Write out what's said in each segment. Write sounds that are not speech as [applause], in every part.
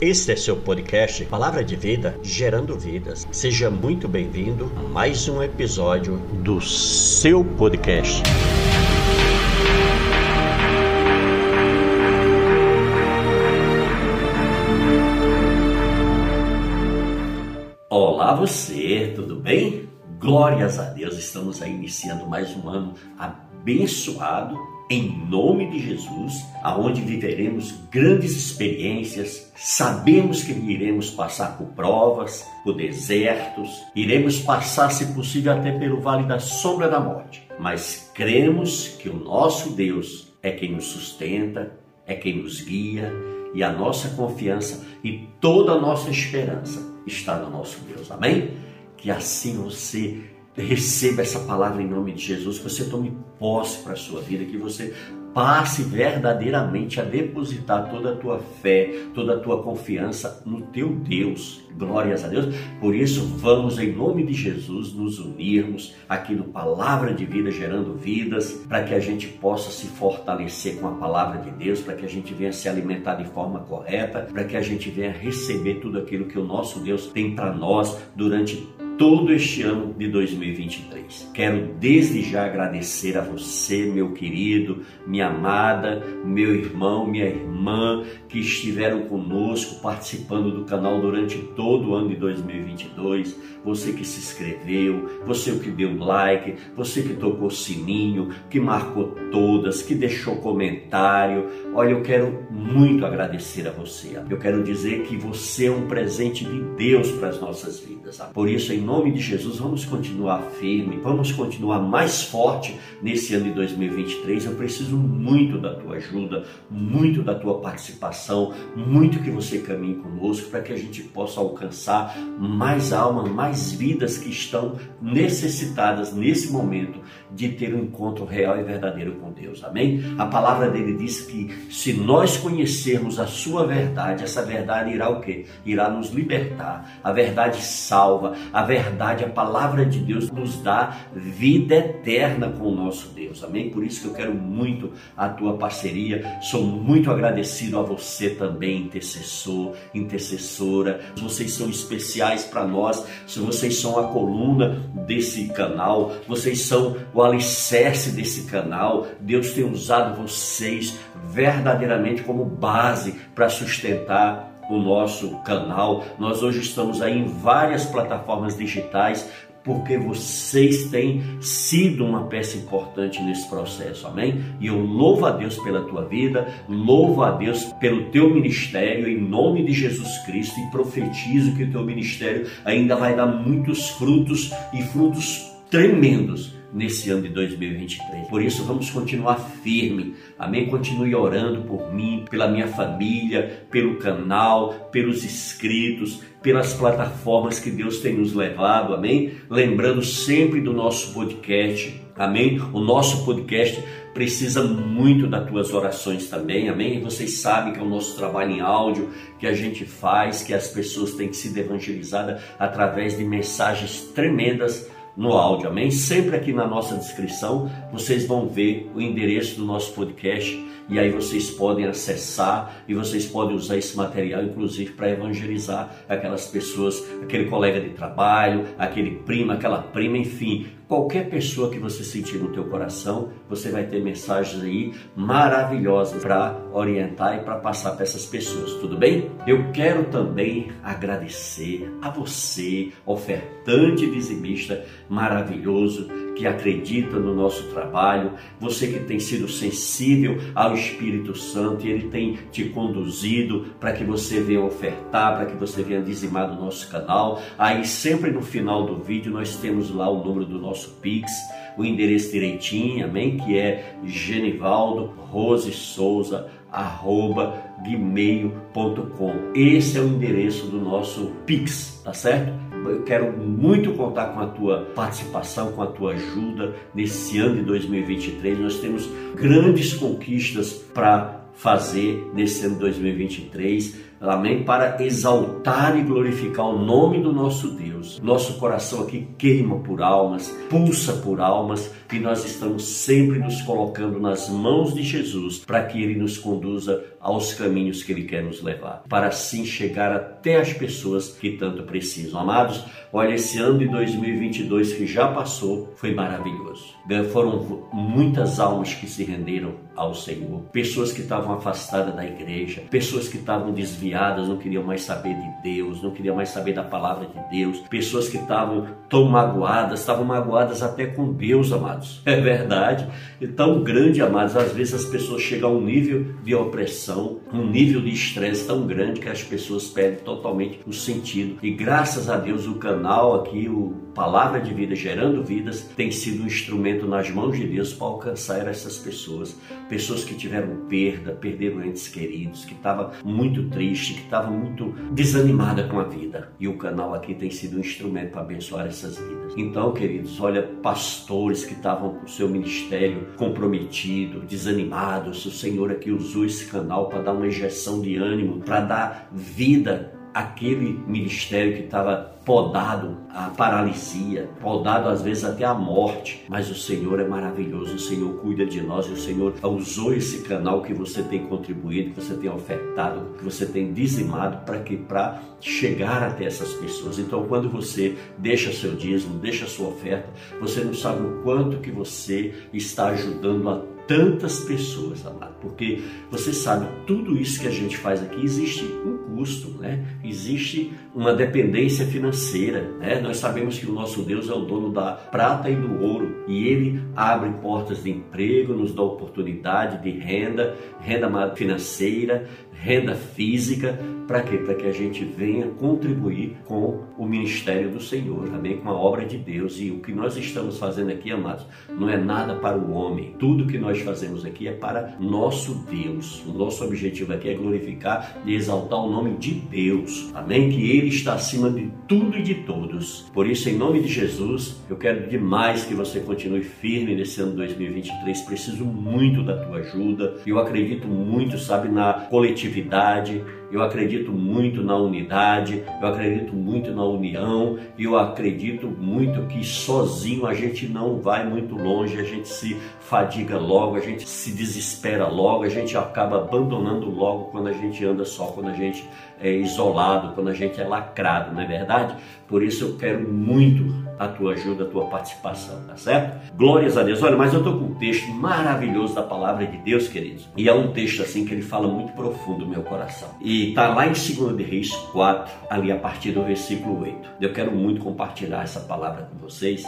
Este é seu podcast Palavra de Vida, gerando vidas. Seja muito bem-vindo a mais um episódio do seu podcast. Olá você, tudo bem? Glórias a Deus, estamos aí iniciando mais um ano abençoado em nome de Jesus, aonde viveremos grandes experiências, sabemos que iremos passar por provas, por desertos, iremos passar, se possível, até pelo vale da sombra da morte, mas cremos que o nosso Deus é quem nos sustenta, é quem nos guia e a nossa confiança e toda a nossa esperança está no nosso Deus. Amém? Que assim você receba essa palavra em nome de Jesus, que você tome posse para a sua vida, que você passe verdadeiramente a depositar toda a tua fé, toda a tua confiança no teu Deus. Glórias a Deus. Por isso, vamos em nome de Jesus nos unirmos aqui no Palavra de Vida gerando vidas, para que a gente possa se fortalecer com a palavra de Deus, para que a gente venha se alimentar de forma correta, para que a gente venha receber tudo aquilo que o nosso Deus tem para nós durante todo este ano de 2023. Quero desde já agradecer a você, meu querido, minha amada, meu irmão, minha irmã, que estiveram conosco participando do canal durante todo o ano de 2022. Você que se inscreveu, você que deu like, você que tocou sininho, que marcou todas, que deixou comentário. Olha, eu quero muito agradecer a você. Eu quero dizer que você é um presente de Deus para as nossas vidas. Por isso, em nome de Jesus, vamos continuar firme, vamos continuar mais forte nesse ano de 2023. Eu preciso muito da tua ajuda, muito da tua participação, muito que você caminhe conosco para que a gente possa alcançar mais almas, mais vidas que estão necessitadas nesse momento de ter um encontro real e verdadeiro com Deus. Amém? A palavra dele diz que se nós conhecermos a sua verdade, essa verdade irá o quê? Irá nos libertar. A verdade salva, a verdade a palavra de Deus nos dá vida eterna com o nosso Deus. Amém? Por isso que eu quero muito a tua parceria. Sou muito agradecido a você também, intercessor, intercessora. Vocês são especiais para nós. Se vocês são a coluna desse canal, vocês são o alicerce desse canal. Deus tem usado vocês verdadeiramente como base para sustentar o nosso canal. Nós hoje estamos aí em várias plataformas digitais porque vocês têm sido uma peça importante nesse processo, amém? E eu louvo a Deus pela tua vida, louvo a Deus pelo teu ministério, em nome de Jesus Cristo, e profetizo que o teu ministério ainda vai dar muitos frutos e frutos tremendos nesse ano de 2023. Por isso, vamos continuar firme. Amém? Continue orando por mim, pela minha família, pelo canal, pelos inscritos, pelas plataformas que Deus tem nos levado. Amém? Lembrando sempre do nosso podcast. Amém? O nosso podcast precisa muito das tuas orações também, amém? Vocês sabem que é o nosso trabalho em áudio que a gente faz, que as pessoas têm que ser evangelizadas através de mensagens tremendas no áudio, amém? Sempre aqui na nossa descrição vocês vão ver o endereço do nosso podcast e aí vocês podem acessar e vocês podem usar esse material, inclusive, para evangelizar aquelas pessoas, aquele colega de trabalho, aquele primo, aquela prima, enfim, qualquer pessoa que você sentir no teu coração, você vai ter mensagens aí maravilhosas para orientar e para passar para essas pessoas, tudo bem? Eu quero também agradecer a você, ofertante dizimista maravilhoso, que acredita no nosso trabalho, você que tem sido sensível ao Espírito Santo e ele tem te conduzido para que você venha ofertar, para que você venha dizimar do nosso canal. Aí sempre no final do vídeo nós temos lá o número do nosso Pix, o endereço direitinho, amém? Que é Genivaldo Rose Souza arroba gmail.com. Esse é o endereço do nosso Pix, tá certo? Eu quero muito contar com a tua participação, com a tua ajuda nesse ano de 2023. Nós temos grandes conquistas para fazer nesse ano 2023 Amém? Para exaltar e glorificar o nome do nosso Deus. Nosso coração aqui queima por almas, pulsa por almas e nós estamos sempre nos colocando nas mãos de Jesus para que Ele nos conduza aos caminhos que Ele quer nos levar, para assim chegar até as pessoas que tanto precisam. Amados, olha, esse ano de 2022 que já passou foi maravilhoso. Foram muitas almas que se renderam ao Senhor, pessoas que estavam afastadas da igreja, pessoas que estavam desviadas, não queriam mais saber de Deus, não queriam mais saber da palavra de Deus, pessoas que estavam tão magoadas, estavam magoadas até com Deus, amados. [laughs] É verdade. E tão grande, amados, às vezes as pessoas chegam a um nível de opressão, um nível de estresse tão grande que as pessoas perdem totalmente o sentido. E graças a Deus o canal aqui, o Palavra de Vida gerando vidas, tem sido um instrumento nas mãos de Deus para alcançar essas pessoas, pessoas que tiveram perda, perderam entes queridos, que estavam muito triste, que estavam muito desanimada com a vida. E o canal aqui tem sido um instrumento para abençoar essas vidas. Então, queridos, olha, pastores que estavam com o seu ministério comprometido, desanimados, o Senhor aqui usou esse canal para dar uma injeção de ânimo, para dar vida aquele ministério que estava podado a paralisia, podado às vezes até a morte, mas o Senhor é maravilhoso, o Senhor cuida de nós e o Senhor usou esse canal que você tem contribuído, que você tem ofertado, que você tem dizimado para que para chegar até essas pessoas. Então, quando você deixa seu dízimo, deixa sua oferta, você não sabe o quanto que você está ajudando a tantas pessoas, amado, porque você sabe, tudo isso que a gente faz aqui existe um custo, né? Existe uma dependência financeira, né? Nós sabemos que o nosso Deus é o dono da prata e do ouro e ele abre portas de emprego, nos dá oportunidade de renda, renda financeira, renda física, para quê? Para que a gente venha contribuir com o ministério do Senhor, também com a obra de Deus. E o que nós estamos fazendo aqui, amados, não é nada para o homem. Tudo que nós fazemos aqui é para nosso Deus. O nosso objetivo aqui é glorificar e exaltar o nome de Deus. Amém? Que Ele está acima de tudo e de todos. Por isso, em nome de Jesus, eu quero demais que você continue firme nesse ano 2023. Preciso muito da tua ajuda. Eu acredito muito, sabe, na coletividade eu acredito muito na unidade, eu acredito muito na união, eu acredito muito que sozinho a gente não vai muito longe, a gente se fadiga logo, a gente se desespera logo, a gente acaba abandonando logo quando a gente anda só, quando a gente é isolado, quando a gente é lacrado, não é verdade? Por isso eu quero muito a tua ajuda, a tua participação, tá certo? Glórias a Deus. Olha, mas eu estou com um texto maravilhoso da palavra de Deus, queridos. E é um texto assim que ele fala muito profundo no meu coração. E tá lá em 2 de Reis 4, ali a partir do versículo 8. Eu quero muito compartilhar essa palavra com vocês,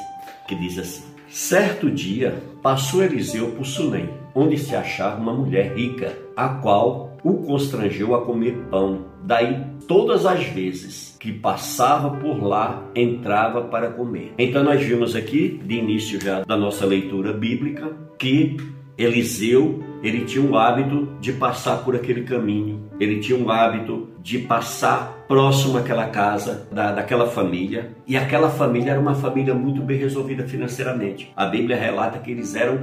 que diz assim: Certo dia passou Eliseu por Sunem, onde se achava uma mulher rica, a qual o constrangeu a comer pão. Daí, todas as vezes que passava por lá, entrava para comer. Então, nós vimos aqui, de início já da nossa leitura bíblica, que Eliseu ele tinha um hábito de passar por aquele caminho, ele tinha um hábito de passar próximo àquela casa, da, daquela família, e aquela família era uma família muito bem resolvida financeiramente. A Bíblia relata que eles eram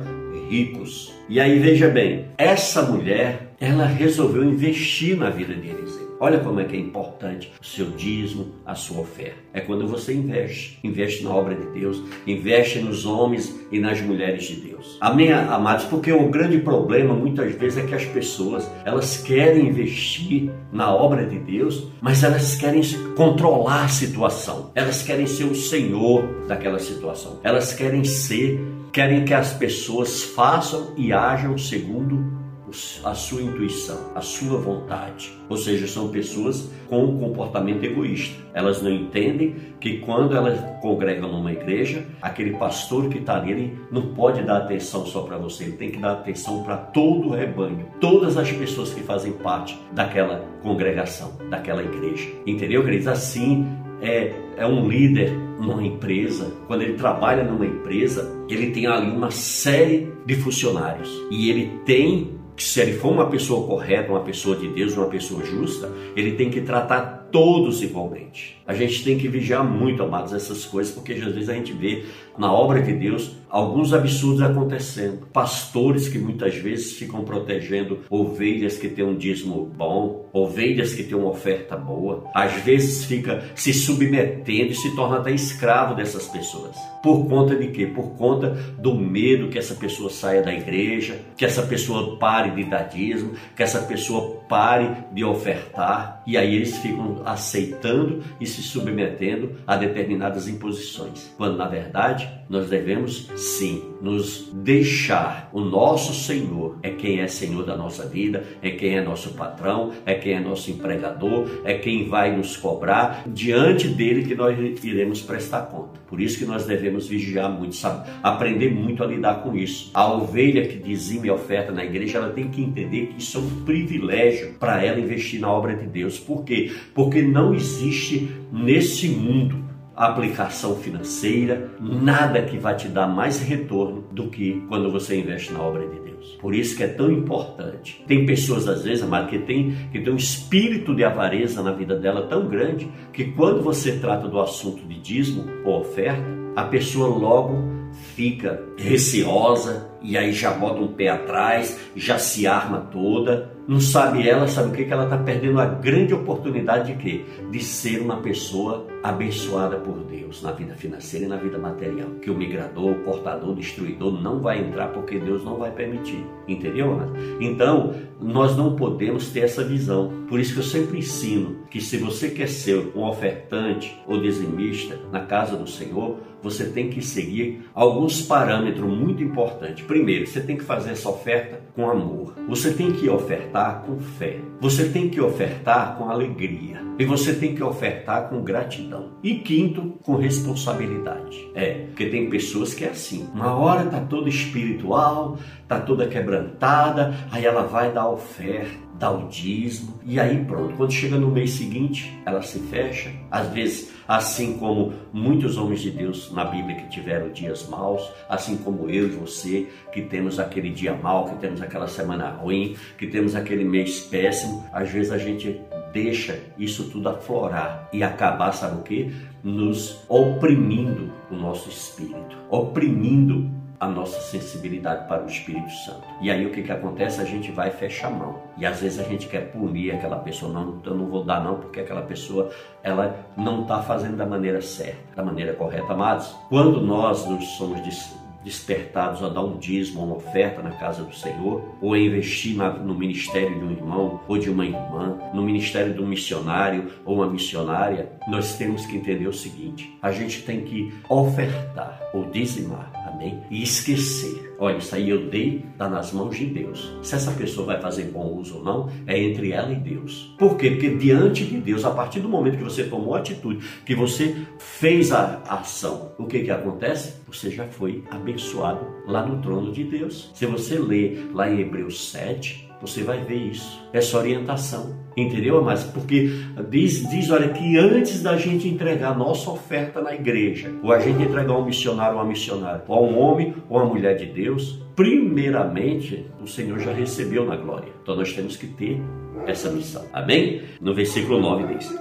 ricos. E aí veja bem, essa mulher, ela resolveu investir na vida de Eliseu. Olha como é que é importante o seu dízimo, a sua oferta. É quando você investe, investe na obra de Deus, investe nos homens e nas mulheres de Deus. Amém, amados? Porque o grande problema muitas vezes é que as pessoas, elas querem investir na obra de Deus, mas elas querem controlar a situação. Elas querem ser o senhor daquela situação. Elas querem ser, querem que as pessoas façam e ajam segundo a sua intuição, a sua vontade. Ou seja, são pessoas com um comportamento egoísta. Elas não entendem que quando elas congregam numa igreja, aquele pastor que está ali ele não pode dar atenção só para você, ele tem que dar atenção para todo o rebanho, todas as pessoas que fazem parte daquela congregação, daquela igreja. Entendeu, queridos? Assim é, é um líder numa empresa, quando ele trabalha numa empresa, ele tem ali uma série de funcionários. E ele tem que se ele for uma pessoa correta, uma pessoa de Deus, uma pessoa justa, ele tem que tratar todos igualmente. A gente tem que vigiar muito, amados, essas coisas, porque às vezes a gente vê na obra de Deus alguns absurdos acontecendo. Pastores que muitas vezes ficam protegendo ovelhas que têm um dízimo bom, ovelhas que têm uma oferta boa, às vezes fica se submetendo e se torna até escravo dessas pessoas. Por conta de quê? Por conta do medo que essa pessoa saia da igreja, que essa pessoa pare de dar dízimo, que essa pessoa pare de ofertar, e aí eles ficam aceitando e se submetendo a determinadas imposições, quando na verdade nós devemos sim nos deixar. O nosso Senhor é quem é Senhor da nossa vida, é quem é nosso patrão, é quem é nosso empregador, é quem vai nos cobrar diante dele que nós iremos prestar conta. Por isso que nós devemos vigiar muito, sabe? aprender muito a lidar com isso. A ovelha que dizime oferta na igreja, ela tem que entender que isso é um privilégio para ela investir na obra de Deus. Por quê? Porque não existe nesse mundo aplicação financeira, nada que vai te dar mais retorno do que quando você investe na obra de Deus. Por isso que é tão importante. Tem pessoas, às vezes, amado, que tem, que tem um espírito de avareza na vida dela tão grande que quando você trata do assunto de dízimo ou oferta, a pessoa logo fica receosa e aí já bota um pé atrás, já se arma toda não sabe ela, sabe o que? Que ela está perdendo a grande oportunidade de quê? De ser uma pessoa abençoada por Deus na vida financeira e na vida material. Que o migrador, o portador, o destruidor não vai entrar porque Deus não vai permitir. Entendeu, amado? Então, nós não podemos ter essa visão. Por isso que eu sempre ensino que se você quer ser um ofertante ou dizimista na casa do Senhor, você tem que seguir alguns parâmetros muito importantes. Primeiro, você tem que fazer essa oferta com amor. Você tem que ofertar com fé. Você tem que ofertar com alegria. E você tem que ofertar com gratidão. E quinto, com responsabilidade. É, porque tem pessoas que é assim. Uma hora tá toda espiritual, tá toda quebrantada, aí ela vai dar oferta dá o dízimo e aí pronto. Quando chega no mês seguinte, ela se fecha. Às vezes, assim como muitos homens de Deus na Bíblia que tiveram dias maus, assim como eu e você que temos aquele dia mau, que temos aquela semana ruim, que temos aquele mês péssimo, às vezes a gente deixa isso tudo aflorar e acabar, sabe o que? Nos oprimindo o nosso espírito, oprimindo a nossa sensibilidade para o Espírito Santo. E aí o que, que acontece? A gente vai fechar a mão. E às vezes a gente quer punir aquela pessoa, não, eu não vou dar não, porque aquela pessoa ela não está fazendo da maneira certa, da maneira correta. Amados, quando nós nos somos despertados a dar um dízimo, uma oferta na casa do Senhor, ou a investir na, no ministério de um irmão ou de uma irmã, no ministério de um missionário ou uma missionária, nós temos que entender o seguinte: a gente tem que ofertar ou dizimar Amém? E esquecer. Olha, isso aí eu dei, está nas mãos de Deus. Se essa pessoa vai fazer bom uso ou não, é entre ela e Deus. Por quê? Porque diante de Deus, a partir do momento que você tomou a atitude, que você fez a ação, o que que acontece? Você já foi abençoado lá no trono de Deus. Se você ler lá em Hebreus 7, você vai ver isso, essa orientação. Entendeu, mas Porque diz, diz, olha, que antes da gente entregar a nossa oferta na igreja, ou a gente entregar um missionário ou uma missionária, ou um homem ou uma mulher de Deus, primeiramente o Senhor já recebeu na glória. Então nós temos que ter essa missão. Amém? No versículo 9 diz: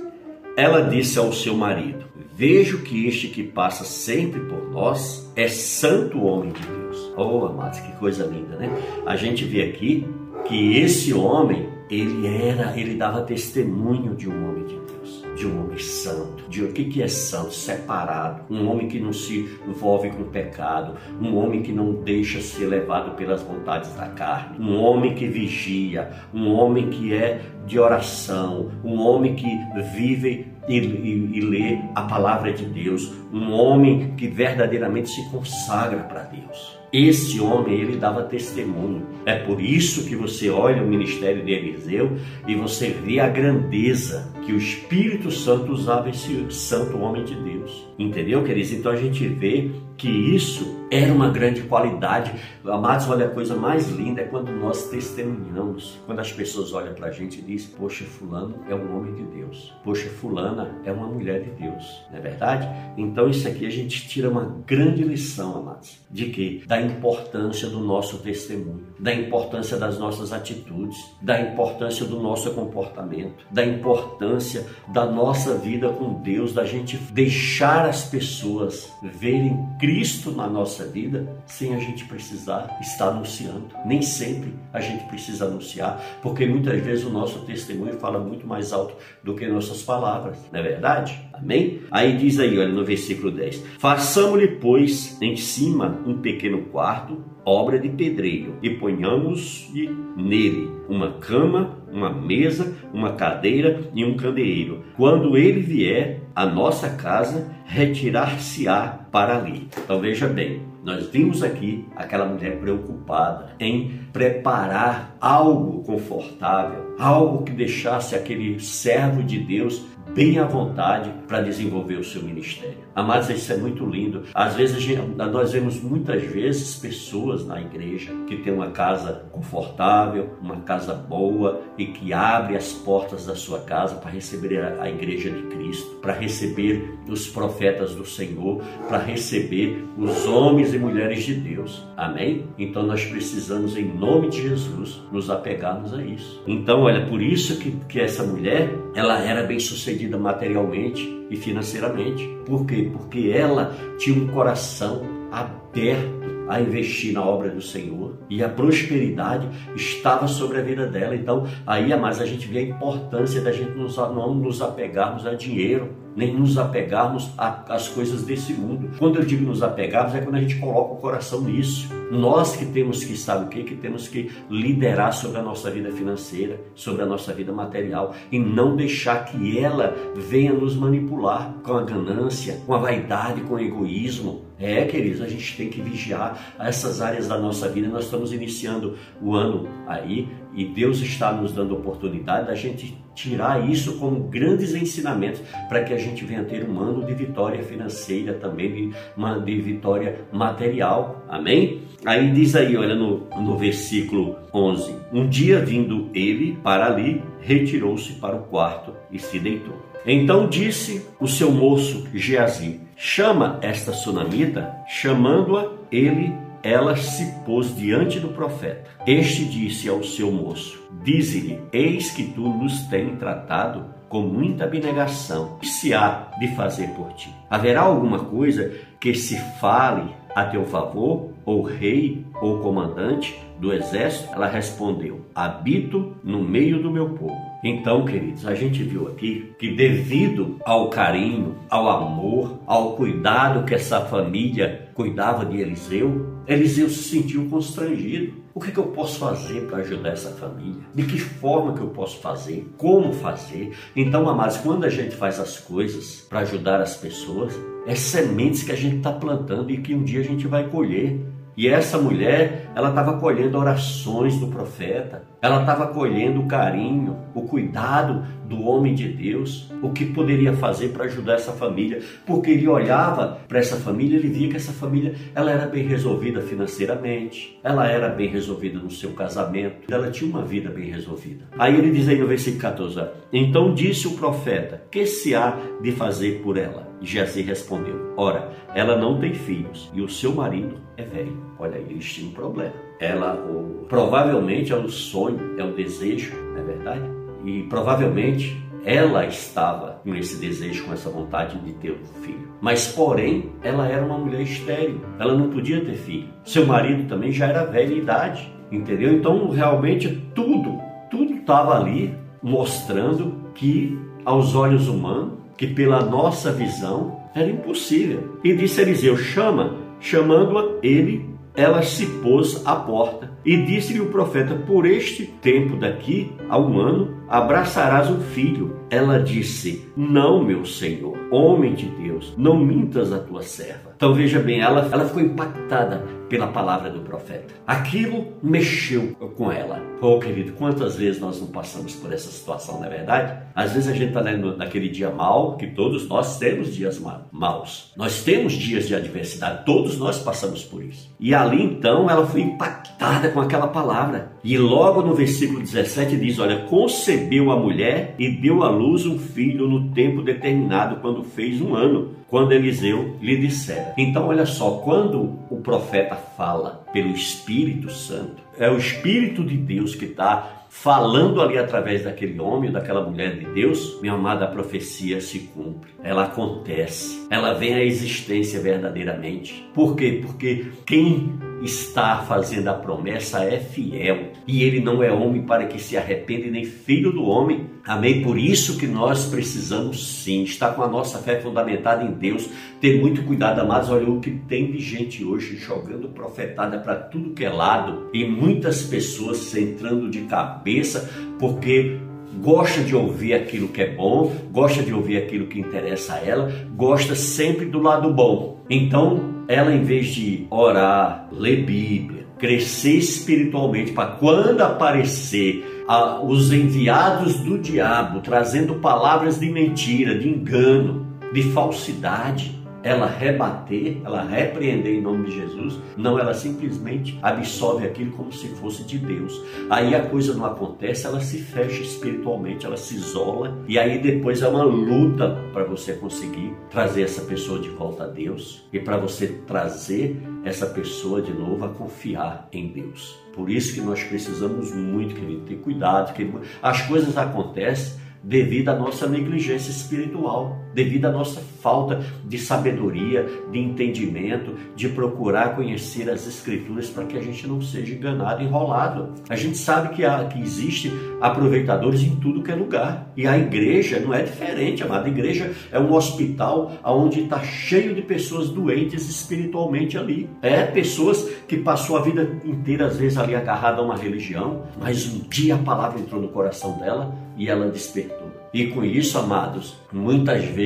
Ela disse ao seu marido: Vejo que este que passa sempre por nós é santo homem de Deus. Oh, amados, que coisa linda, né? A gente vê aqui que esse homem, ele era, ele dava testemunho de um homem de Deus, de um homem santo. De o que que é santo? Separado, um homem que não se envolve com pecado, um homem que não deixa ser levado pelas vontades da carne, um homem que vigia, um homem que é de oração, um homem que vive e, e, e lê a palavra de Deus, um homem que verdadeiramente se consagra para Deus. Esse homem, ele dava testemunho. É por isso que você olha o ministério de Eliseu e você vê a grandeza que o Espírito Santo usava esse santo homem de Deus. Entendeu, queridos? Então a gente vê que isso era uma grande qualidade. Amados, olha, a coisa mais linda é quando nós testemunhamos, quando as pessoas olham para a gente e dizem: Poxa, Fulano é um homem de Deus, poxa, Fulana é uma mulher de Deus, não é verdade? Então, isso aqui a gente tira uma grande lição, amados, de que? Da importância do nosso testemunho, da importância das nossas atitudes, da importância do nosso comportamento, da importância da nossa vida com Deus, da gente deixar as pessoas verem Cristo na nossa vida sem a gente precisar estar anunciando. Nem sempre a gente precisa anunciar, porque muitas vezes o nosso testemunho fala muito mais alto do que nossas palavras, não é verdade? Amém? Aí diz aí, olha no versículo 10: Façamos-lhe, pois, em cima um pequeno quarto, obra de pedreiro, e ponhamos-lhe nele uma cama, uma mesa, uma cadeira e um candeeiro. Quando ele vier à nossa casa, retirar-se-á para ali. Então veja bem, nós vimos aqui aquela mulher preocupada em preparar algo confortável, algo que deixasse aquele servo de Deus bem à vontade para desenvolver o seu ministério. Amados, isso é muito lindo. Às vezes nós vemos muitas vezes pessoas na igreja que tem uma casa confortável, uma casa boa e que abre as portas da sua casa para receber a igreja de Cristo, para receber os profetas do Senhor, para receber os homens e mulheres de Deus. Amém? Então nós precisamos, em nome de Jesus, nos apegarmos a isso. Então, olha, por isso que, que essa mulher, ela era bem sucedida materialmente e financeiramente. Por quê? Porque ela tinha um coração aberto a investir na obra do Senhor e a prosperidade estava sobre a vida dela. Então, aí, mais a gente vê a importância da gente não nos apegarmos a dinheiro nem nos apegarmos às coisas desse mundo. Quando eu digo nos apegarmos, é quando a gente coloca o coração nisso. Nós que temos que, sabe o que? Que temos que liderar sobre a nossa vida financeira, sobre a nossa vida material e não deixar que ela venha nos manipular com a ganância, com a vaidade, com o egoísmo. É, queridos, a gente tem que vigiar essas áreas da nossa vida. Nós estamos iniciando o ano aí e Deus está nos dando oportunidade da gente tirar isso como grandes ensinamentos para que a gente venha ter um ano de vitória financeira também, de, uma, de vitória material. Amém? Aí diz aí, olha no, no versículo 11: Um dia vindo ele para ali, retirou-se para o quarto e se deitou. Então disse o seu moço Geazi: Chama esta sunamita, chamando-a, ele ela se pôs diante do profeta. Este disse ao seu moço: Dize-lhe: Eis que tu nos tens tratado com muita abnegação. O que se há de fazer por ti? Haverá alguma coisa que se fale a teu favor, ou rei, ou comandante do exército? Ela respondeu: Habito no meio do meu povo. Então, queridos, a gente viu aqui que devido ao carinho, ao amor, ao cuidado que essa família cuidava de Eliseu, Eliseu se sentiu constrangido. O que, é que eu posso fazer para ajudar essa família? De que forma que eu posso fazer? Como fazer? Então, amados, quando a gente faz as coisas para ajudar as pessoas, é sementes que a gente está plantando e que um dia a gente vai colher. E essa mulher, ela estava colhendo orações do profeta, ela estava colhendo o carinho, o cuidado do homem de Deus, o que poderia fazer para ajudar essa família, porque ele olhava para essa família, ele via que essa família, ela era bem resolvida financeiramente, ela era bem resolvida no seu casamento, ela tinha uma vida bem resolvida. Aí ele diz aí no versículo 14: Então disse o profeta: Que se há de fazer por ela? E respondeu: Ora, ela não tem filhos e o seu marido é velho. Olha, eles tinham um problema. Ela, o, provavelmente, é o sonho, é o desejo, não é verdade? E provavelmente ela estava com esse desejo, com essa vontade de ter um filho. Mas, porém, ela era uma mulher estéril, ela não podia ter filho. Seu marido também já era velha idade, entendeu? Então, realmente, tudo, tudo estava ali mostrando que, aos olhos humanos, que pela nossa visão era impossível. E disse Eliseu: chama, chamando-a ele, ela se pôs à porta. E disse-lhe o profeta: Por este tempo daqui a um ano abraçarás um filho. Ela disse: Não, meu senhor, homem de Deus, não mintas a tua serva. Então veja bem, ela, ela ficou impactada pela palavra do profeta. Aquilo mexeu com ela. Oh, querido, quantas vezes nós não passamos por essa situação, não é verdade? Às vezes a gente está naquele dia mal, que todos nós temos dias maus. Nós temos dias de adversidade, todos nós passamos por isso. E ali então ela foi impactada com aquela palavra. E logo no versículo 17 diz: Olha, concebeu a mulher e deu à luz um filho no tempo determinado, quando fez um ano, quando Eliseu lhe dissera. Então, olha só, quando o profeta fala pelo Espírito Santo, é o Espírito de Deus que está falando ali através daquele homem, daquela mulher de Deus, minha amada, a profecia se cumpre. Ela acontece. Ela vem à existência verdadeiramente. Por quê? Porque quem está fazendo a promessa é fiel e ele não é homem para que se arrependa nem filho do homem. Amém? Por isso que nós precisamos sim estar com a nossa fé fundamentada em Deus, ter muito cuidado, amados. Olha o que tem de gente hoje jogando profetada para tudo que é lado e muitas pessoas entrando de cabeça porque gosta de ouvir aquilo que é bom, gosta de ouvir aquilo que interessa a ela, gosta sempre do lado bom. Então, ela em vez de orar, ler Bíblia, crescer espiritualmente para quando aparecer ah, os enviados do diabo trazendo palavras de mentira, de engano, de falsidade, ela rebater, ela repreender em nome de Jesus, não, ela simplesmente absorve aquilo como se fosse de Deus. Aí a coisa não acontece, ela se fecha espiritualmente, ela se isola, e aí depois é uma luta para você conseguir trazer essa pessoa de volta a Deus e para você trazer essa pessoa de novo a confiar em Deus. Por isso que nós precisamos muito, querido, ter cuidado, que as coisas acontecem devido à nossa negligência espiritual, devido à nossa falta de sabedoria, de entendimento, de procurar conhecer as escrituras para que a gente não seja enganado, enrolado. A gente sabe que, há, que existe aproveitadores em tudo que é lugar. E a igreja não é diferente, amada. A igreja é um hospital onde está cheio de pessoas doentes espiritualmente ali. É pessoas que passou a vida inteira, às vezes, ali agarrada a uma religião, mas um dia a palavra entrou no coração dela e ela despertou. E com isso, amados, muitas vezes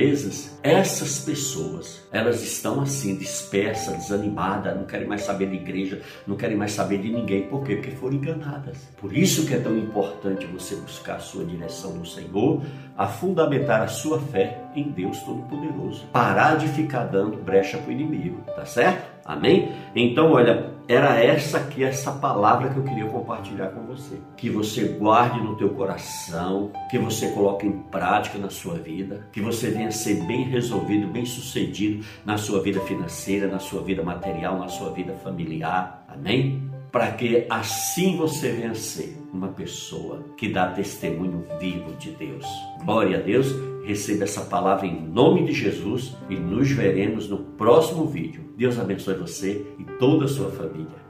essas pessoas, elas estão assim dispersas, desanimadas, não querem mais saber de igreja, não querem mais saber de ninguém. Por quê? Porque foram enganadas. Por isso que é tão importante você buscar a sua direção no Senhor, a fundamentar a sua fé em Deus Todo-Poderoso. Parar de ficar dando brecha para o inimigo, tá certo? Amém? Então, olha, era essa aqui, essa palavra que eu queria compartilhar com você. Que você guarde no teu coração, que você coloque em prática na sua vida, que você venha ser bem resolvido, bem sucedido na sua vida financeira, na sua vida material, na sua vida familiar. Amém? Para que assim você venha ser uma pessoa que dá testemunho vivo de Deus. Glória a Deus. Receba essa palavra em nome de Jesus e nos veremos no próximo vídeo. Deus abençoe você e toda a sua família.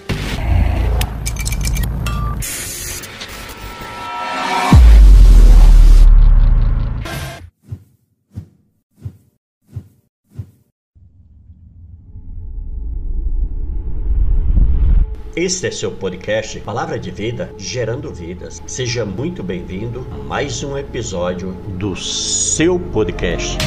Este é seu podcast Palavra de Vida, gerando vidas. Seja muito bem-vindo a mais um episódio do seu podcast.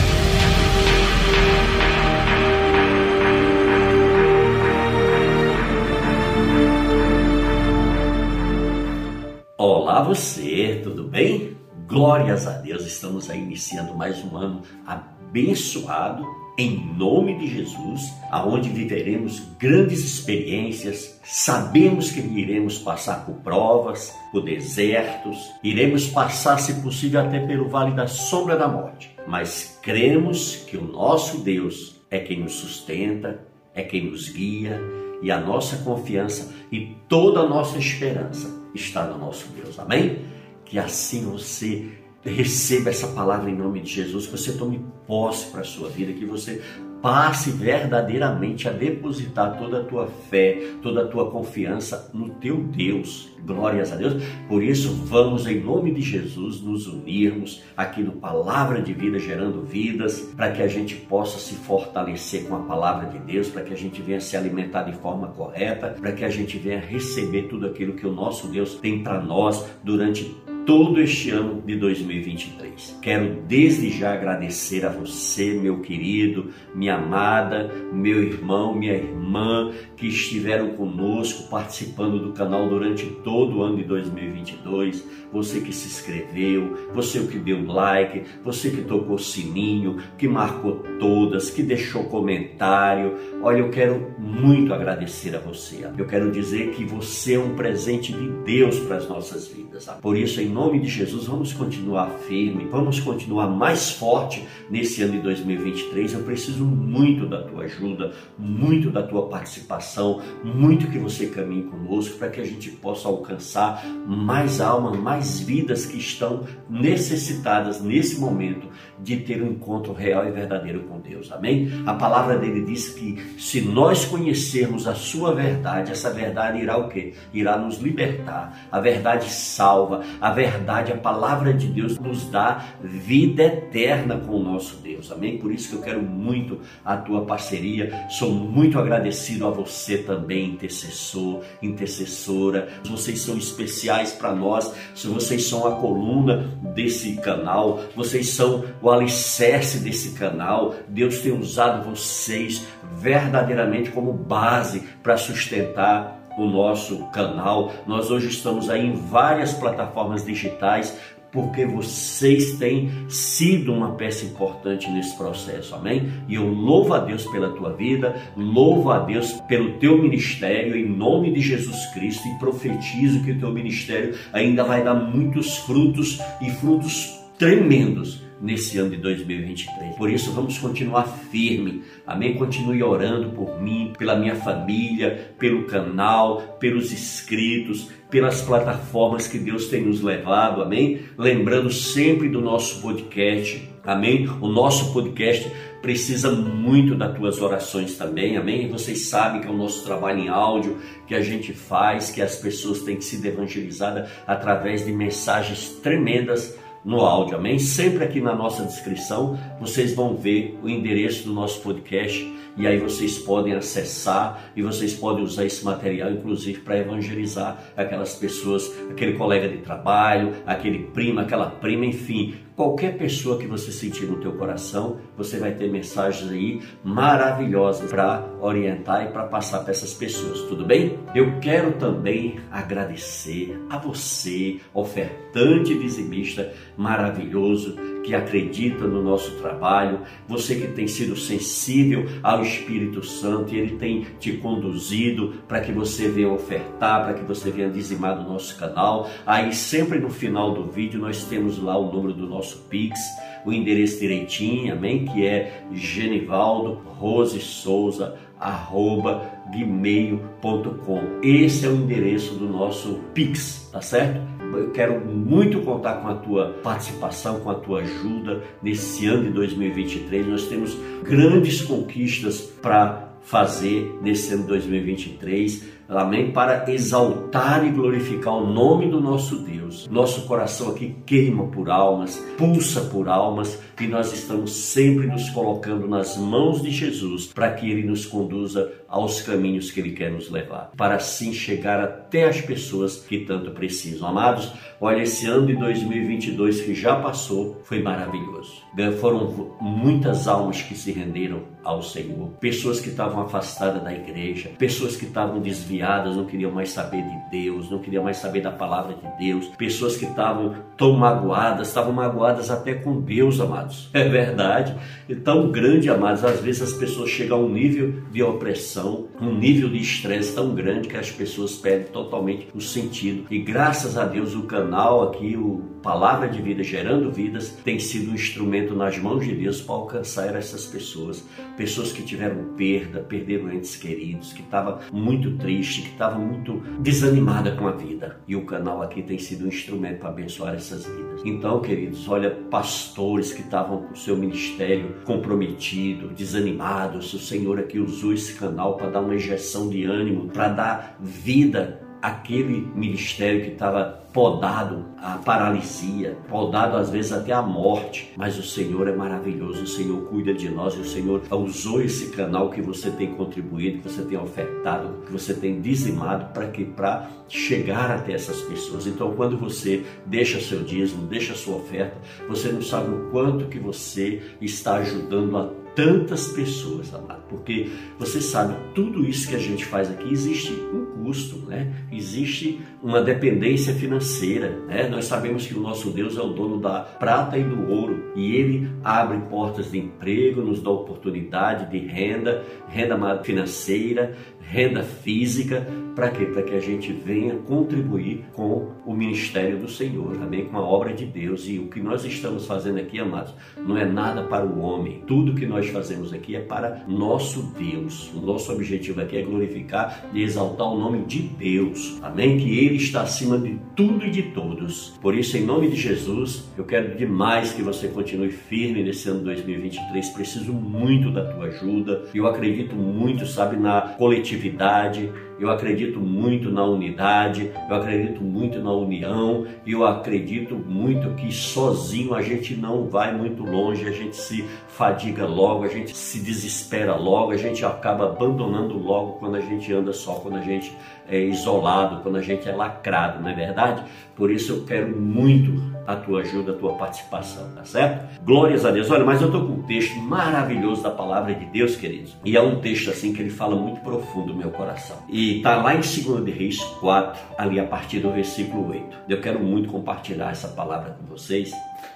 Olá você, tudo bem? Glórias a Deus, estamos aí iniciando mais um ano abençoado em nome de Jesus, aonde viveremos grandes experiências, sabemos que iremos passar por provas, por desertos, iremos passar, se possível, até pelo vale da sombra da morte, mas cremos que o nosso Deus é quem nos sustenta, é quem nos guia e a nossa confiança e toda a nossa esperança está no nosso Deus. Amém? Que assim você receba essa palavra em nome de Jesus, que você tome posse para a sua vida, que você passe verdadeiramente a depositar toda a tua fé, toda a tua confiança no teu Deus. Glórias a Deus. Por isso, vamos em nome de Jesus nos unirmos aqui no Palavra de Vida gerando vidas, para que a gente possa se fortalecer com a palavra de Deus, para que a gente venha se alimentar de forma correta, para que a gente venha receber tudo aquilo que o nosso Deus tem para nós durante todo este ano de 2023. Quero desde já agradecer a você, meu querido, minha amada, meu irmão, minha irmã, que estiveram conosco participando do canal durante todo o ano de 2022. Você que se inscreveu, você que deu like, você que tocou sininho, que marcou todas, que deixou comentário. Olha, eu quero muito agradecer a você. Eu quero dizer que você é um presente de Deus para as nossas vidas. Por isso, em nome de Jesus, vamos continuar firme, vamos continuar mais forte nesse ano de 2023. Eu preciso muito da tua ajuda, muito da tua participação, muito que você caminhe conosco para que a gente possa alcançar mais almas, mais vidas que estão necessitadas nesse momento de ter um encontro real e verdadeiro com Deus. Amém? A palavra dele diz que se nós conhecermos a sua verdade, essa verdade irá o quê? Irá nos libertar. A verdade salva, a verdade, a palavra de Deus nos dá vida eterna com o nosso Deus. Amém? Por isso que eu quero muito a tua parceria. Sou muito agradecido a você também, intercessor, intercessora. Vocês são especiais para nós. Vocês são a coluna desse canal, vocês são o alicerce desse canal. Deus tem usado vocês verdadeiramente como base para sustentar o nosso canal. Nós hoje estamos aí em várias plataformas digitais porque vocês têm sido uma peça importante nesse processo, amém? E eu louvo a Deus pela tua vida, louvo a Deus pelo teu ministério, em nome de Jesus Cristo, e profetizo que o teu ministério ainda vai dar muitos frutos e frutos tremendos nesse ano de 2023. Por isso, vamos continuar firme. Amém? Continue orando por mim, pela minha família, pelo canal, pelos inscritos, pelas plataformas que Deus tem nos levado. Amém? Lembrando sempre do nosso podcast. Amém? O nosso podcast precisa muito das tuas orações também, amém? Vocês sabem que é o nosso trabalho em áudio que a gente faz, que as pessoas têm sido evangelizadas através de mensagens tremendas no áudio, amém? Sempre aqui na nossa descrição vocês vão ver o endereço do nosso podcast e aí vocês podem acessar e vocês podem usar esse material, inclusive, para evangelizar aquelas pessoas, aquele colega de trabalho, aquele primo, aquela prima, enfim, qualquer pessoa que você sentir no teu coração, você vai ter mensagens aí maravilhosas para orientar e para passar para essas pessoas, tudo bem? Eu quero também agradecer a você, ofertante dizimista maravilhoso, que acredita no nosso trabalho, você que tem sido sensível ao Espírito Santo e ele tem te conduzido para que você venha ofertar, para que você venha dizimar do nosso canal. Aí sempre no final do vídeo nós temos lá o número do nosso Pix, o endereço direitinho, amém? Que é Genivaldo Rose Souza arroba gmail.com. Esse é o endereço do nosso Pix, tá certo? Eu quero muito contar com a tua participação, com a tua ajuda nesse ano de 2023. Nós temos grandes conquistas para fazer nesse ano de 2023 amém? Para exaltar e glorificar o nome do nosso Deus. Nosso coração aqui queima por almas, pulsa por almas e nós estamos sempre nos colocando nas mãos de Jesus para que Ele nos conduza aos caminhos que Ele quer nos levar, para assim chegar até as pessoas que tanto precisam. Amados, olha, esse ano de 2022 que já passou foi maravilhoso. Foram muitas almas que se renderam ao Senhor, pessoas que estavam afastadas da igreja, pessoas que estavam desviadas, não queriam mais saber de Deus, não queriam mais saber da palavra de Deus, pessoas que estavam tão magoadas, estavam magoadas até com Deus, amados. [laughs] É verdade. É tão grande, amados, às vezes as pessoas chegam a um nível de opressão, um nível de estresse tão grande que as pessoas perdem totalmente o sentido. E graças a Deus o canal aqui, o Palavra de Vida Gerando Vidas, tem sido um instrumento nas mãos de Deus para alcançar essas pessoas pessoas que tiveram perda, perderam entes queridos, que estavam muito triste, que estavam muito desanimada com a vida. E o canal aqui tem sido um instrumento para abençoar essas vidas. Então, queridos, olha, pastores que estavam com o seu ministério comprometido, desanimados, o Senhor aqui usou esse canal para dar uma injeção de ânimo, para dar vida aquele ministério que estava podado à paralisia, podado às vezes até à morte. Mas o Senhor é maravilhoso, o Senhor cuida de nós o Senhor usou esse canal que você tem contribuído, que você tem ofertado, que você tem dizimado para que para chegar até essas pessoas. Então, quando você deixa seu dízimo, deixa sua oferta, você não sabe o quanto que você está ajudando a tantas pessoas, amado, porque você sabe, tudo isso que a gente faz aqui existe um custo, né? Existe uma dependência financeira, né? Nós sabemos que o nosso Deus é o dono da prata e do ouro e ele abre portas de emprego, nos dá oportunidade de renda, renda financeira, renda física, para quê? Para que a gente venha contribuir com o ministério do Senhor, também com a obra de Deus. E o que nós estamos fazendo aqui, amados, não é nada para o homem. Tudo que nós fazemos aqui é para nosso Deus. O nosso objetivo aqui é glorificar e exaltar o nome de Deus. Amém? Que Ele está acima de tudo e de todos. Por isso, em nome de Jesus, eu quero demais que você continue firme nesse ano 2023. Preciso muito da tua ajuda. Eu acredito muito, sabe, na coletividade eu acredito muito na unidade, eu acredito muito na união, eu acredito muito que sozinho a gente não vai muito longe, a gente se fadiga logo, a gente se desespera logo, a gente acaba abandonando logo quando a gente anda só, quando a gente é isolado, quando a gente é lacrado, não é verdade? Por isso eu quero muito a tua ajuda, a tua participação, tá certo? Glórias a Deus. Olha, mas eu estou com um texto maravilhoso da palavra de Deus, queridos. E é um texto assim que ele fala muito profundo no meu coração. E tá lá em 2 de Reis 4, ali a partir do versículo 8. Eu quero muito compartilhar essa palavra com vocês,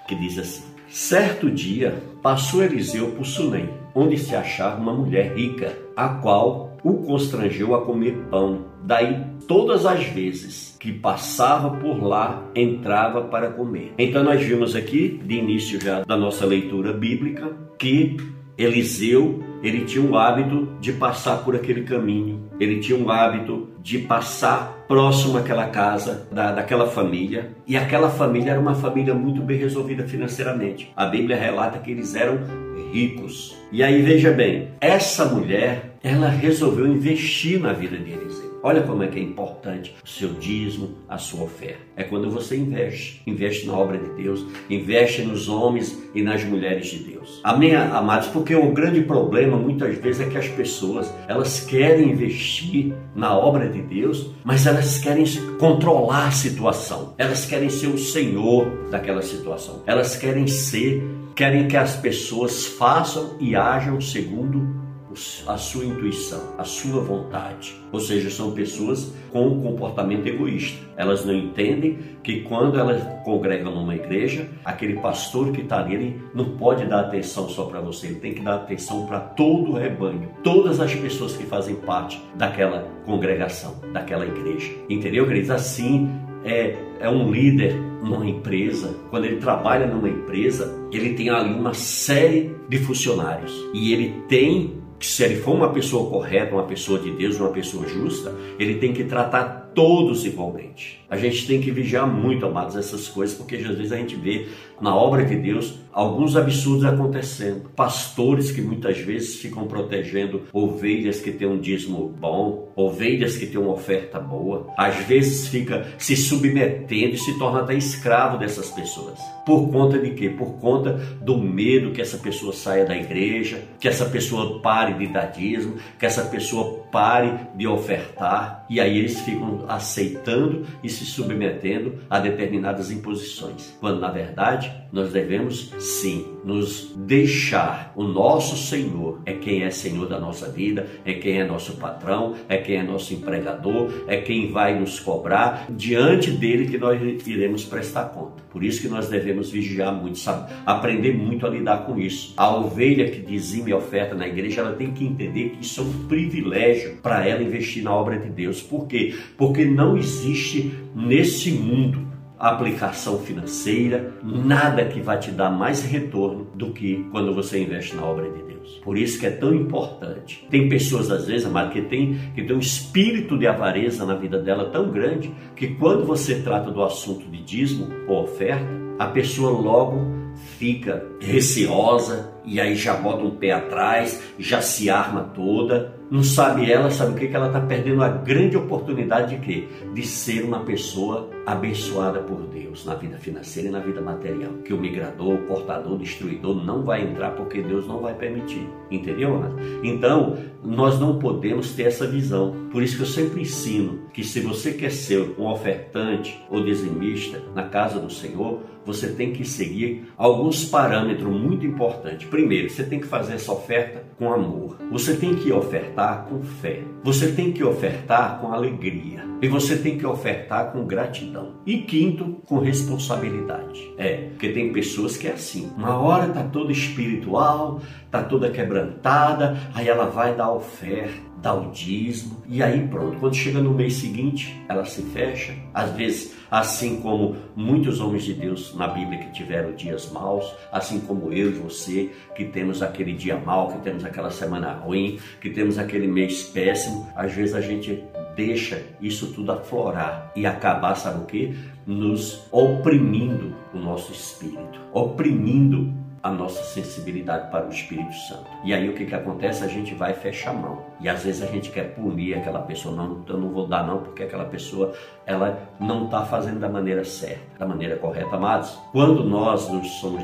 que diz assim: Certo dia passou Eliseu por Sunem, onde se achava uma mulher rica, a qual o constrangeu a comer pão. Daí, todas as vezes que passava por lá, entrava para comer. Então, nós vimos aqui, de início já da nossa leitura bíblica, que Eliseu ele tinha um hábito de passar por aquele caminho, ele tinha um hábito de passar próximo àquela casa, da, daquela família, e aquela família era uma família muito bem resolvida financeiramente. A Bíblia relata que eles eram ricos. E aí veja bem, essa mulher, ela resolveu investir na vida de Eliseu. Olha como é que é importante o seu dízimo, a sua oferta. É quando você investe, investe na obra de Deus, investe nos homens e nas mulheres de Deus. Amém, amados? Porque o grande problema muitas vezes é que as pessoas, elas querem investir na obra de Deus, mas elas querem controlar a situação. Elas querem ser o senhor daquela situação. Elas querem ser, querem que as pessoas façam e ajam segundo a sua intuição, a sua vontade. Ou seja, são pessoas com um comportamento egoísta. Elas não entendem que quando elas congregam numa igreja, aquele pastor que está ali não pode dar atenção só para você, ele tem que dar atenção para todo o rebanho, todas as pessoas que fazem parte daquela congregação, daquela igreja. Entendeu, queridos? Assim é, é um líder numa empresa, quando ele trabalha numa empresa, ele tem ali uma série de funcionários e ele tem se ele for uma pessoa correta, uma pessoa de Deus, uma pessoa justa, ele tem que tratar todos igualmente. A gente tem que vigiar muito, amados, essas coisas, porque às vezes a gente vê na obra de Deus alguns absurdos acontecendo. Pastores que muitas vezes ficam protegendo ovelhas que têm um dízimo bom, ovelhas que têm uma oferta boa, às vezes fica se submetendo e se torna até escravo dessas pessoas. Por conta de quê? Por conta do medo que essa pessoa saia da igreja, que essa pessoa pare de dar dízimo, que essa pessoa pare de ofertar, e aí eles ficam aceitando e se submetendo a determinadas imposições. Quando na verdade nós devemos sim nos deixar. O nosso Senhor é quem é Senhor da nossa vida, é quem é nosso patrão, é quem é nosso empregador, é quem vai nos cobrar diante dele que nós iremos prestar conta. Por isso que nós devemos vigiar muito, sabe? aprender muito a lidar com isso. A ovelha que dizime oferta na igreja, ela tem que entender que isso é um privilégio para ela investir na obra de Deus. Por quê? Porque não existe nesse mundo aplicação financeira, nada que vai te dar mais retorno do que quando você investe na obra de Deus. Por isso que é tão importante. Tem pessoas às vezes, amado, que tem que tem um espírito de avareza na vida dela tão grande que quando você trata do assunto de dízimo ou oferta, a pessoa logo fica receosa e aí já bota um pé atrás, já se arma toda. Não sabe ela, sabe o que? Que ela está perdendo a grande oportunidade de quê? De ser uma pessoa abençoada por Deus na vida financeira e na vida material. Que o migrador, o portador, o destruidor não vai entrar porque Deus não vai permitir. Entendeu? Então, nós não podemos ter essa visão. Por isso que eu sempre ensino que se você quer ser um ofertante ou dizimista na casa do Senhor, você tem que seguir alguns parâmetros muito importantes. Primeiro, você tem que fazer essa oferta com amor. Você tem que ofertar com fé. Você tem que ofertar com alegria. E você tem que ofertar com gratidão. E quinto, com responsabilidade. É, porque tem pessoas que é assim. Uma hora tá toda espiritual, tá toda quebrantada, aí ela vai dar oferta dá o dízimo e aí pronto. Quando chega no mês seguinte, ela se fecha. Às vezes, assim como muitos homens de Deus na Bíblia que tiveram dias maus, assim como eu e você que temos aquele dia mau, que temos aquela semana ruim, que temos aquele mês péssimo, às vezes a gente deixa isso tudo aflorar e acabar, sabe o que? Nos oprimindo o nosso espírito, oprimindo a nossa sensibilidade para o Espírito Santo. E aí o que, que acontece? A gente vai fechar a mão. E às vezes a gente quer punir aquela pessoa, não, eu não vou dar não, porque aquela pessoa ela não está fazendo da maneira certa, da maneira correta. Amados, quando nós nos somos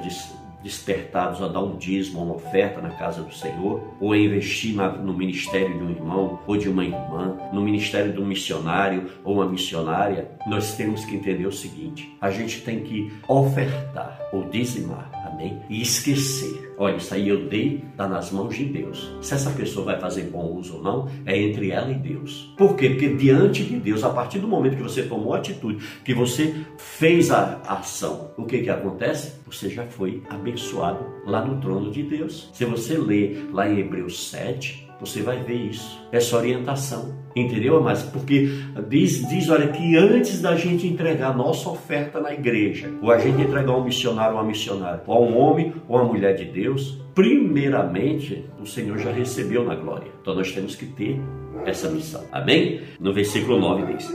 despertados a dar um dízimo, uma oferta na casa do Senhor, ou a investir na, no ministério de um irmão ou de uma irmã, no ministério de um missionário ou uma missionária, nós temos que entender o seguinte: a gente tem que ofertar ou dizimar Amém? E esquecer. Olha, isso aí eu dei, está nas mãos de Deus. Se essa pessoa vai fazer bom uso ou não, é entre ela e Deus. Por quê? Porque diante de Deus, a partir do momento que você tomou a atitude, que você fez a ação, o que que acontece? Você já foi abençoado lá no trono de Deus. Se você ler lá em Hebreus 7, você vai ver isso, essa orientação. Entendeu, mas Porque diz, diz, olha, que antes da gente entregar nossa oferta na igreja, ou a gente entregar um missionário ou uma missionária, ou a um homem ou uma mulher de Deus, primeiramente o Senhor já recebeu na glória. Então nós temos que ter essa missão. Amém? No versículo 9 diz: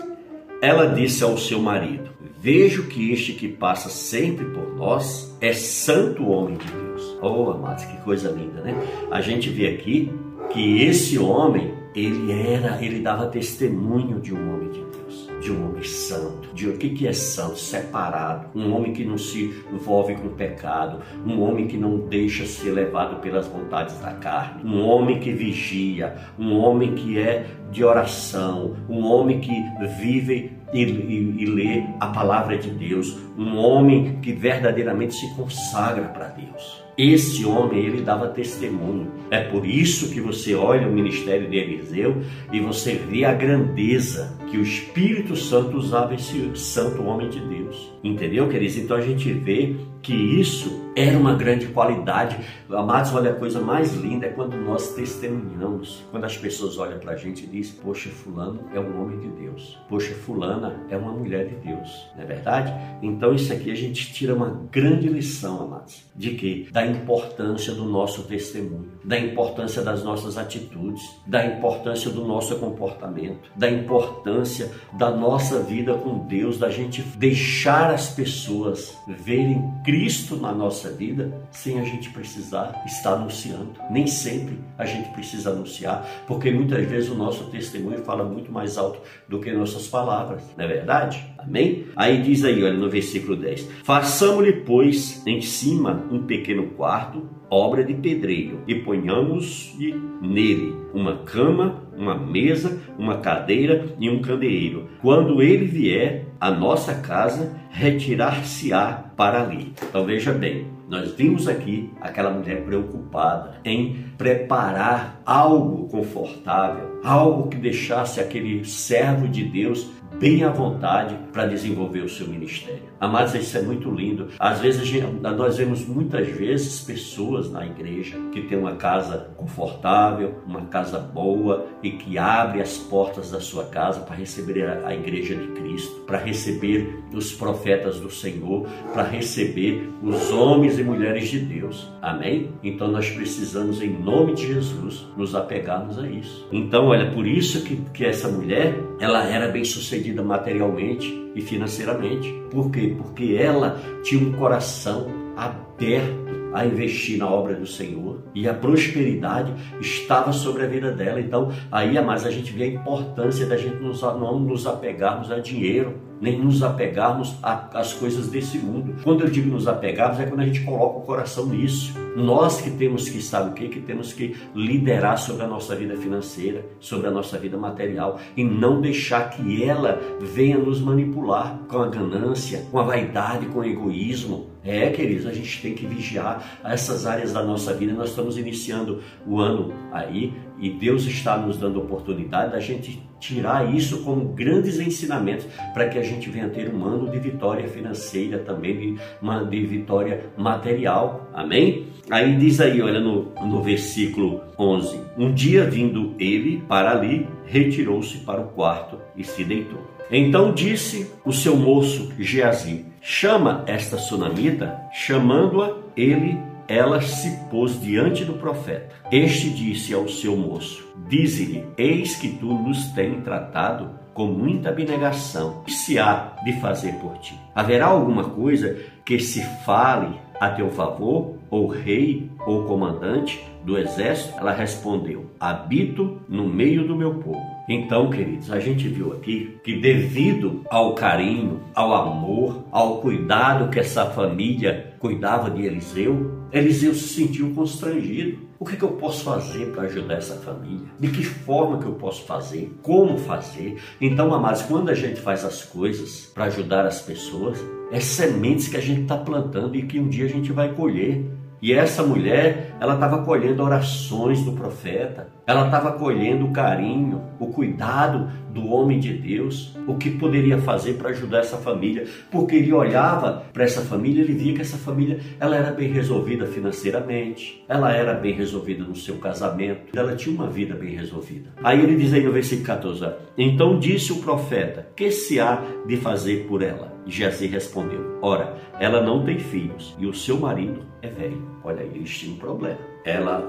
Ela disse ao seu marido: Vejo que este que passa sempre por nós é santo homem de Deus. Oh, amados, que coisa linda, né? A gente vê aqui que esse homem, ele era, ele dava testemunho de um homem de Deus, de um homem santo. De o que que é santo? Separado, um homem que não se envolve com pecado, um homem que não deixa ser levado pelas vontades da carne, um homem que vigia, um homem que é de oração, um homem que vive e, e, e, lê a palavra de Deus, um homem que verdadeiramente se consagra para Deus. Esse homem, ele dava testemunho. É por isso que você olha o ministério de Eliseu e você vê a grandeza que o Espírito Santo usava esse santo homem de Deus. Entendeu, queridos? Então a gente vê que isso era uma grande qualidade. Amados, olha a coisa mais linda é quando nós testemunhamos, quando as pessoas olham para a gente e dizem: Poxa, Fulano é um homem de Deus, poxa, Fulana é uma mulher de Deus, não é verdade? Então, isso aqui a gente tira uma grande lição, amados, de que? Da importância do nosso testemunho, da importância das nossas atitudes, da importância do nosso comportamento, da importância da nossa vida com Deus, da gente deixar as pessoas verem Cristo na nossa vida sem a gente precisar estar anunciando. Nem sempre a gente precisa anunciar, porque muitas vezes o nosso testemunho fala muito mais alto do que nossas palavras, não é verdade? Amém? Aí diz aí, olha no versículo 10: Façamos-lhe, pois, em cima um pequeno quarto, obra de pedreiro, e ponhamos-lhe nele uma cama, uma mesa, uma cadeira e um candeeiro. Quando ele vier à nossa casa, retirar-se-á para ali. Então veja bem, nós vimos aqui aquela mulher preocupada em preparar algo confortável, algo que deixasse aquele servo de Deus bem à vontade para desenvolver o seu ministério. Amados, isso é muito lindo. Às vezes nós vemos muitas vezes pessoas na igreja que tem uma casa confortável, uma casa boa e que abre as portas da sua casa para receber a igreja de Cristo, para receber os profetas do Senhor, para receber os homens e mulheres de Deus. Amém? Então nós precisamos, em nome de Jesus, nos apegarmos a isso. Então, olha, por isso que, que essa mulher, ela era bem sucedida materialmente e financeiramente. Por quê? Porque ela tinha um coração aberto a investir na obra do Senhor e a prosperidade estava sobre a vida dela. Então, aí, mais a gente vê a importância da gente não nos apegarmos a dinheiro, nem nos apegarmos às coisas desse mundo. Quando eu digo nos apegarmos, é quando a gente coloca o coração nisso. Nós que temos que, sabe o que? Que temos que liderar sobre a nossa vida financeira, sobre a nossa vida material e não deixar que ela venha nos manipular com a ganância, com a vaidade, com o egoísmo. É, queridos, a gente tem que vigiar essas áreas da nossa vida. Nós estamos iniciando o ano aí e Deus está nos dando oportunidade da gente tirar isso como grandes ensinamentos para que a gente venha ter um ano de vitória financeira também, de, uma, de vitória material. Amém? Aí diz aí, olha no, no versículo 11: Um dia vindo ele para ali, retirou-se para o quarto e se deitou. Então disse o seu moço Geazi: Chama esta sunamita, chamando-a, ele ela se pôs diante do profeta. Este disse ao seu moço: Dize-lhe: Eis que tu nos tens tratado com muita abnegação. que se há de fazer por ti? Haverá alguma coisa que se fale a teu favor, ou rei, ou comandante do exército? Ela respondeu: Habito no meio do meu povo. Então, queridos, a gente viu aqui que devido ao carinho, ao amor, ao cuidado que essa família cuidava de Eliseu, Eliseu se sentiu constrangido. O que, que eu posso fazer para ajudar essa família? De que forma que eu posso fazer? Como fazer? Então, amados, quando a gente faz as coisas para ajudar as pessoas, é sementes que a gente está plantando e que um dia a gente vai colher. E essa mulher, ela estava colhendo orações do profeta, ela estava colhendo o carinho, o cuidado do homem de Deus, o que poderia fazer para ajudar essa família, porque ele olhava para essa família, ele via que essa família, ela era bem resolvida financeiramente, ela era bem resolvida no seu casamento, ela tinha uma vida bem resolvida. Aí ele diz aí no versículo 14, então disse o profeta, que se há de fazer por ela? Jesse respondeu: Ora, ela não tem filhos e o seu marido é velho. Olha aí, eles um problema. Ela,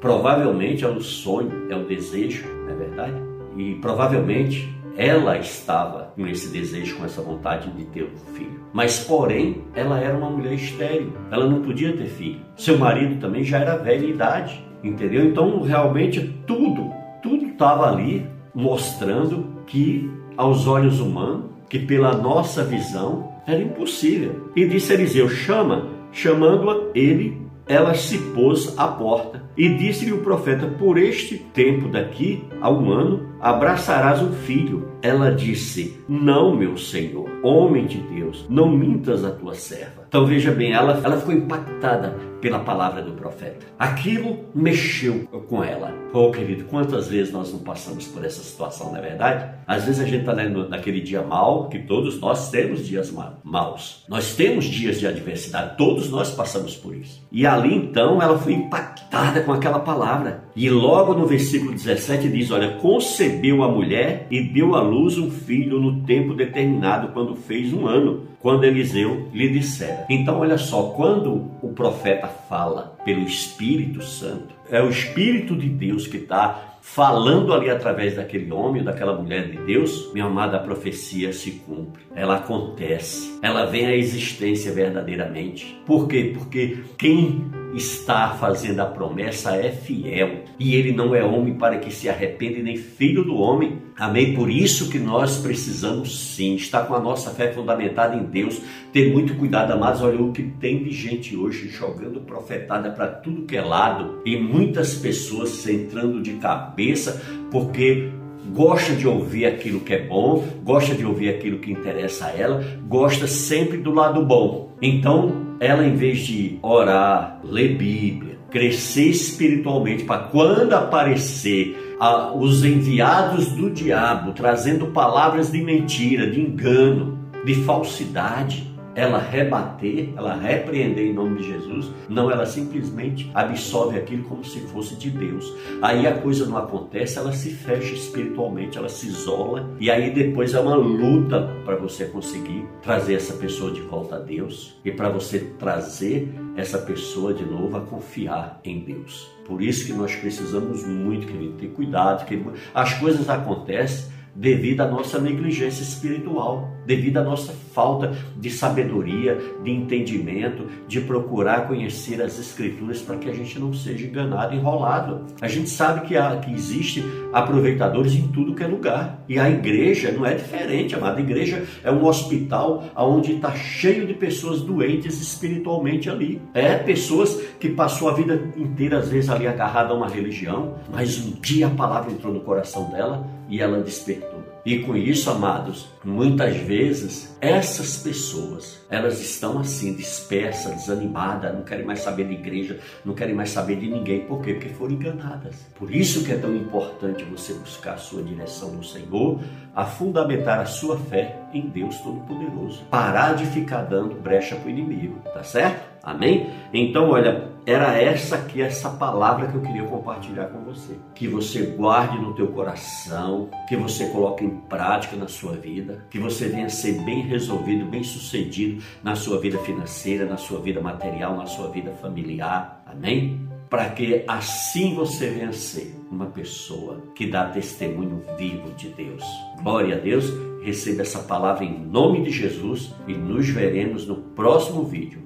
provavelmente, é o sonho, é o desejo, não é verdade? E provavelmente ela estava com esse desejo, com essa vontade de ter um filho. Mas, porém, ela era uma mulher estéril, ela não podia ter filho. Seu marido também já era velha idade, entendeu? Então, realmente, tudo, tudo estava ali mostrando que, aos olhos humanos, que pela nossa visão era impossível. E disse Eliseu: chama, chamando-a ele, ela se pôs à porta. E disse-lhe o profeta: Por este tempo daqui a um ano abraçarás um filho. Ela disse: Não, meu senhor, homem de Deus, não mintas a tua serva. Então veja bem, ela, ela ficou impactada pela palavra do profeta. Aquilo mexeu com ela. Oh, querido, quantas vezes nós não passamos por essa situação, não é verdade? Às vezes a gente está naquele dia mal, que todos nós temos dias maus. Nós temos dias de adversidade, todos nós passamos por isso. E ali então ela foi impactada com aquela palavra. E logo no versículo 17 diz: Olha, concebeu a mulher e deu à luz um filho no tempo determinado, quando fez um ano, quando Eliseu lhe dissera. Então, olha só, quando o profeta fala pelo Espírito Santo, é o Espírito de Deus que está falando ali através daquele homem, daquela mulher de Deus, minha amada, a profecia se cumpre. Ela acontece. Ela vem à existência verdadeiramente. Por quê? Porque quem está fazendo a promessa é fiel e ele não é homem para que se arrependa nem filho do homem. Amém? Por isso que nós precisamos sim estar com a nossa fé fundamentada em Deus, ter muito cuidado, amados. Olha o que tem de gente hoje jogando profetada para tudo que é lado e muitas pessoas entrando de cabeça porque gosta de ouvir aquilo que é bom, gosta de ouvir aquilo que interessa a ela, gosta sempre do lado bom. Então, ela em vez de orar, ler Bíblia, crescer espiritualmente para quando aparecer ah, os enviados do diabo trazendo palavras de mentira, de engano, de falsidade, ela rebater, ela repreender em nome de Jesus, não, ela simplesmente absorve aquilo como se fosse de Deus. Aí a coisa não acontece, ela se fecha espiritualmente, ela se isola e aí depois é uma luta para você conseguir trazer essa pessoa de volta a Deus e para você trazer essa pessoa de novo a confiar em Deus. Por isso que nós precisamos muito, querido, ter cuidado, que as coisas acontecem devido à nossa negligência espiritual, devido à nossa falta de sabedoria, de entendimento, de procurar conhecer as escrituras para que a gente não seja enganado, enrolado. A gente sabe que, há, que existe aproveitadores em tudo que é lugar. E a igreja não é diferente, amada. A igreja é um hospital onde está cheio de pessoas doentes espiritualmente ali. É pessoas que passou a vida inteira, às vezes, ali agarrada a uma religião, mas um dia a palavra entrou no coração dela e ela despertou. E com isso, amados, muitas vezes essas pessoas, elas estão assim, dispersas, desanimadas, não querem mais saber de igreja, não querem mais saber de ninguém. Por quê? Porque foram enganadas. Por isso que é tão importante você buscar a sua direção no Senhor, a fundamentar a sua fé em Deus Todo-Poderoso. Parar de ficar dando brecha para o inimigo, tá certo? Amém? Então, olha, era essa aqui, essa palavra que eu queria compartilhar com você. Que você guarde no teu coração, que você coloque em prática na sua vida, que você venha ser bem resolvido, bem sucedido na sua vida financeira, na sua vida material, na sua vida familiar. Amém? Para que assim você venha ser uma pessoa que dá testemunho vivo de Deus. Glória a Deus. Receba essa palavra em nome de Jesus e nos veremos no próximo vídeo.